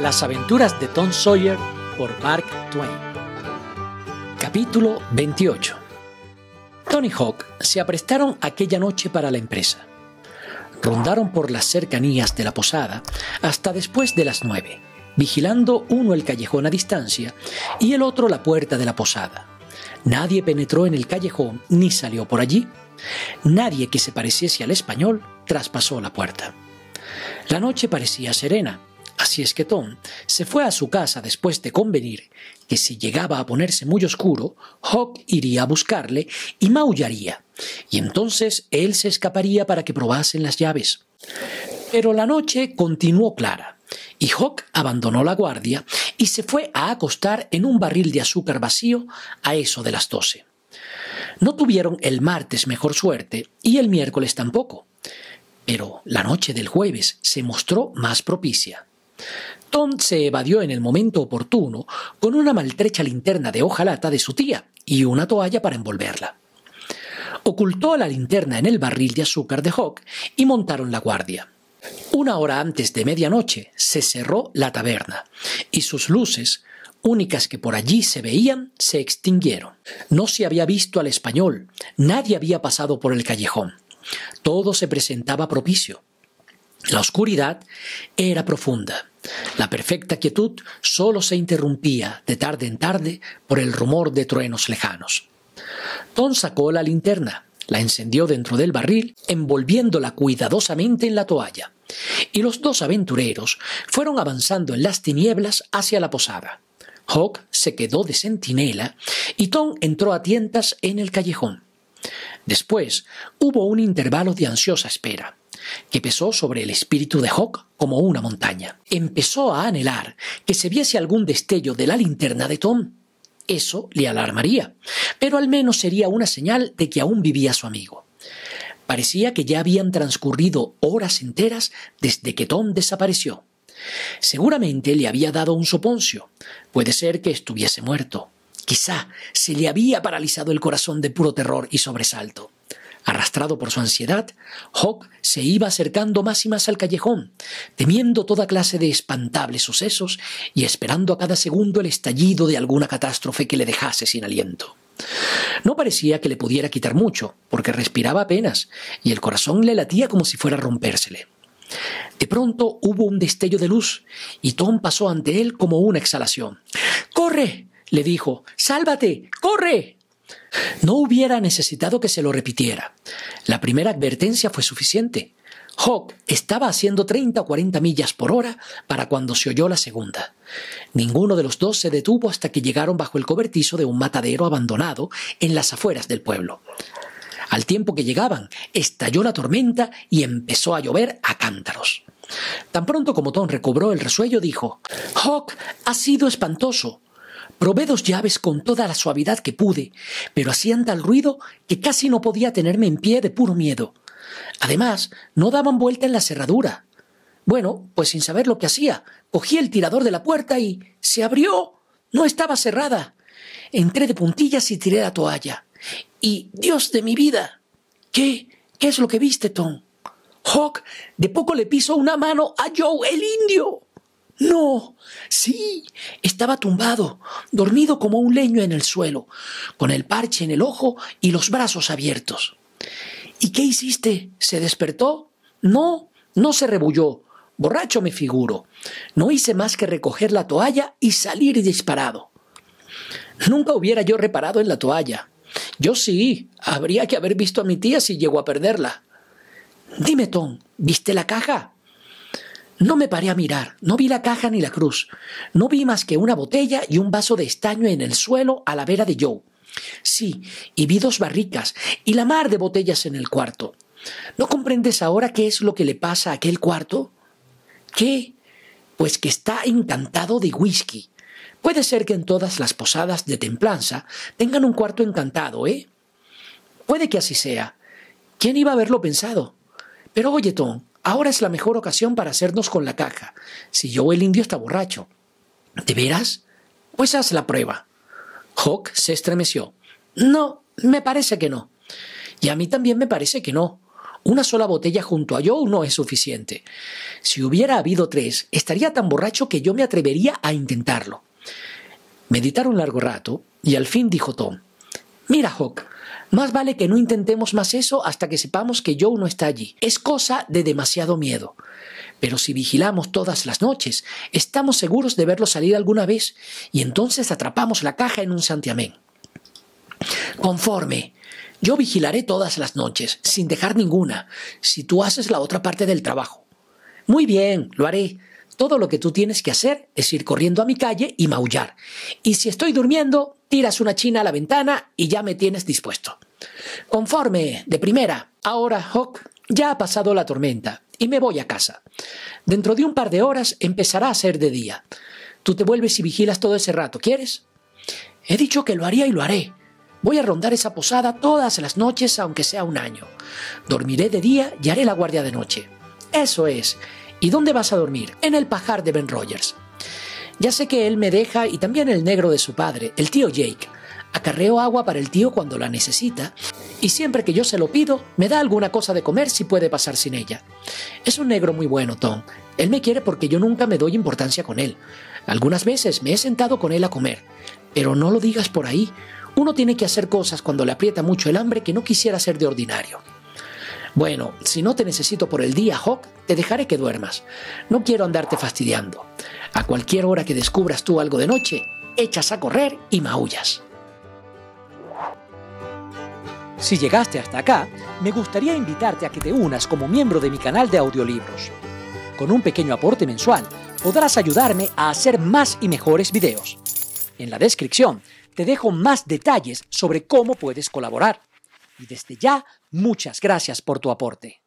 Las aventuras de Tom Sawyer por Mark Twain. Capítulo 28. Tony Hawk se aprestaron aquella noche para la empresa. Rondaron por las cercanías de la posada hasta después de las nueve, vigilando uno el callejón a distancia y el otro la puerta de la posada. Nadie penetró en el callejón ni salió por allí. Nadie que se pareciese al español traspasó la puerta. La noche parecía serena, Así es que Tom se fue a su casa después de convenir que si llegaba a ponerse muy oscuro, Hawk iría a buscarle y maullaría, y entonces él se escaparía para que probasen las llaves. Pero la noche continuó clara, y Hawk abandonó la guardia y se fue a acostar en un barril de azúcar vacío a eso de las doce. No tuvieron el martes mejor suerte y el miércoles tampoco, pero la noche del jueves se mostró más propicia. Tom se evadió en el momento oportuno con una maltrecha linterna de hojalata de su tía y una toalla para envolverla. Ocultó la linterna en el barril de azúcar de Hawk y montaron la guardia. Una hora antes de medianoche se cerró la taberna y sus luces, únicas que por allí se veían, se extinguieron. No se había visto al español, nadie había pasado por el callejón. Todo se presentaba propicio. La oscuridad era profunda. La perfecta quietud solo se interrumpía de tarde en tarde por el rumor de truenos lejanos. Tom sacó la linterna, la encendió dentro del barril, envolviéndola cuidadosamente en la toalla, y los dos aventureros fueron avanzando en las tinieblas hacia la posada. Hawk se quedó de centinela y Tom entró a tientas en el callejón. Después hubo un intervalo de ansiosa espera que pesó sobre el espíritu de Hawk como una montaña. Empezó a anhelar que se viese algún destello de la linterna de Tom. Eso le alarmaría, pero al menos sería una señal de que aún vivía su amigo. Parecía que ya habían transcurrido horas enteras desde que Tom desapareció. Seguramente le había dado un soponcio. Puede ser que estuviese muerto. Quizá se le había paralizado el corazón de puro terror y sobresalto. Arrastrado por su ansiedad, Hawk se iba acercando más y más al callejón, temiendo toda clase de espantables sucesos y esperando a cada segundo el estallido de alguna catástrofe que le dejase sin aliento. No parecía que le pudiera quitar mucho, porque respiraba apenas, y el corazón le latía como si fuera a rompérsele. De pronto hubo un destello de luz, y Tom pasó ante él como una exhalación. ¡Corre! le dijo. ¡Sálvate! ¡Corre! No hubiera necesitado que se lo repitiera. La primera advertencia fue suficiente. Hawk estaba haciendo 30 o 40 millas por hora para cuando se oyó la segunda. Ninguno de los dos se detuvo hasta que llegaron bajo el cobertizo de un matadero abandonado en las afueras del pueblo. Al tiempo que llegaban, estalló la tormenta y empezó a llover a cántaros. Tan pronto como Tom recobró el resuello, dijo Hawk ha sido espantoso. Probé dos llaves con toda la suavidad que pude, pero hacían tal ruido que casi no podía tenerme en pie de puro miedo. Además, no daban vuelta en la cerradura. Bueno, pues sin saber lo que hacía, cogí el tirador de la puerta y se abrió. No estaba cerrada. Entré de puntillas y tiré la toalla. Y, Dios de mi vida, ¿qué? ¿Qué es lo que viste, Tom? Hawk de poco le pisó una mano a Joe el indio. No, sí, estaba tumbado, dormido como un leño en el suelo, con el parche en el ojo y los brazos abiertos. ¿Y qué hiciste? ¿Se despertó? No, no se rebulló. Borracho me figuro. No hice más que recoger la toalla y salir disparado. Nunca hubiera yo reparado en la toalla. Yo sí, habría que haber visto a mi tía si llegó a perderla. Dime, Tom, ¿viste la caja? No me paré a mirar, no vi la caja ni la cruz, no vi más que una botella y un vaso de estaño en el suelo a la vera de Joe. Sí, y vi dos barricas y la mar de botellas en el cuarto. ¿No comprendes ahora qué es lo que le pasa a aquel cuarto? ¿Qué? Pues que está encantado de whisky. Puede ser que en todas las posadas de templanza tengan un cuarto encantado, ¿eh? Puede que así sea. ¿Quién iba a haberlo pensado? Pero oye, Tom, Ahora es la mejor ocasión para hacernos con la caja. Si yo el indio está borracho. ¿De veras? Pues haz la prueba. Hawk se estremeció. No, me parece que no. Y a mí también me parece que no. Una sola botella junto a Joe no es suficiente. Si hubiera habido tres, estaría tan borracho que yo me atrevería a intentarlo. Meditaron largo rato y al fin dijo Tom, Mira, Hawk, más vale que no intentemos más eso hasta que sepamos que Joe no está allí. Es cosa de demasiado miedo. Pero si vigilamos todas las noches, estamos seguros de verlo salir alguna vez y entonces atrapamos la caja en un santiamén. Conforme. Yo vigilaré todas las noches, sin dejar ninguna, si tú haces la otra parte del trabajo. Muy bien, lo haré. Todo lo que tú tienes que hacer es ir corriendo a mi calle y maullar. Y si estoy durmiendo, tiras una china a la ventana y ya me tienes dispuesto. Conforme, de primera. Ahora, Hawk, ya ha pasado la tormenta y me voy a casa. Dentro de un par de horas empezará a ser de día. Tú te vuelves y vigilas todo ese rato, ¿quieres? He dicho que lo haría y lo haré. Voy a rondar esa posada todas las noches, aunque sea un año. Dormiré de día y haré la guardia de noche. Eso es. ¿Y dónde vas a dormir? En el pajar de Ben Rogers. Ya sé que él me deja y también el negro de su padre, el tío Jake. Acarreo agua para el tío cuando la necesita y siempre que yo se lo pido, me da alguna cosa de comer si puede pasar sin ella. Es un negro muy bueno, Tom. Él me quiere porque yo nunca me doy importancia con él. Algunas veces me he sentado con él a comer, pero no lo digas por ahí. Uno tiene que hacer cosas cuando le aprieta mucho el hambre que no quisiera ser de ordinario. Bueno, si no te necesito por el día, Hawk, te dejaré que duermas. No quiero andarte fastidiando. A cualquier hora que descubras tú algo de noche, echas a correr y maullas. Si llegaste hasta acá, me gustaría invitarte a que te unas como miembro de mi canal de audiolibros. Con un pequeño aporte mensual, podrás ayudarme a hacer más y mejores videos. En la descripción te dejo más detalles sobre cómo puedes colaborar. Y desde ya, muchas gracias por tu aporte.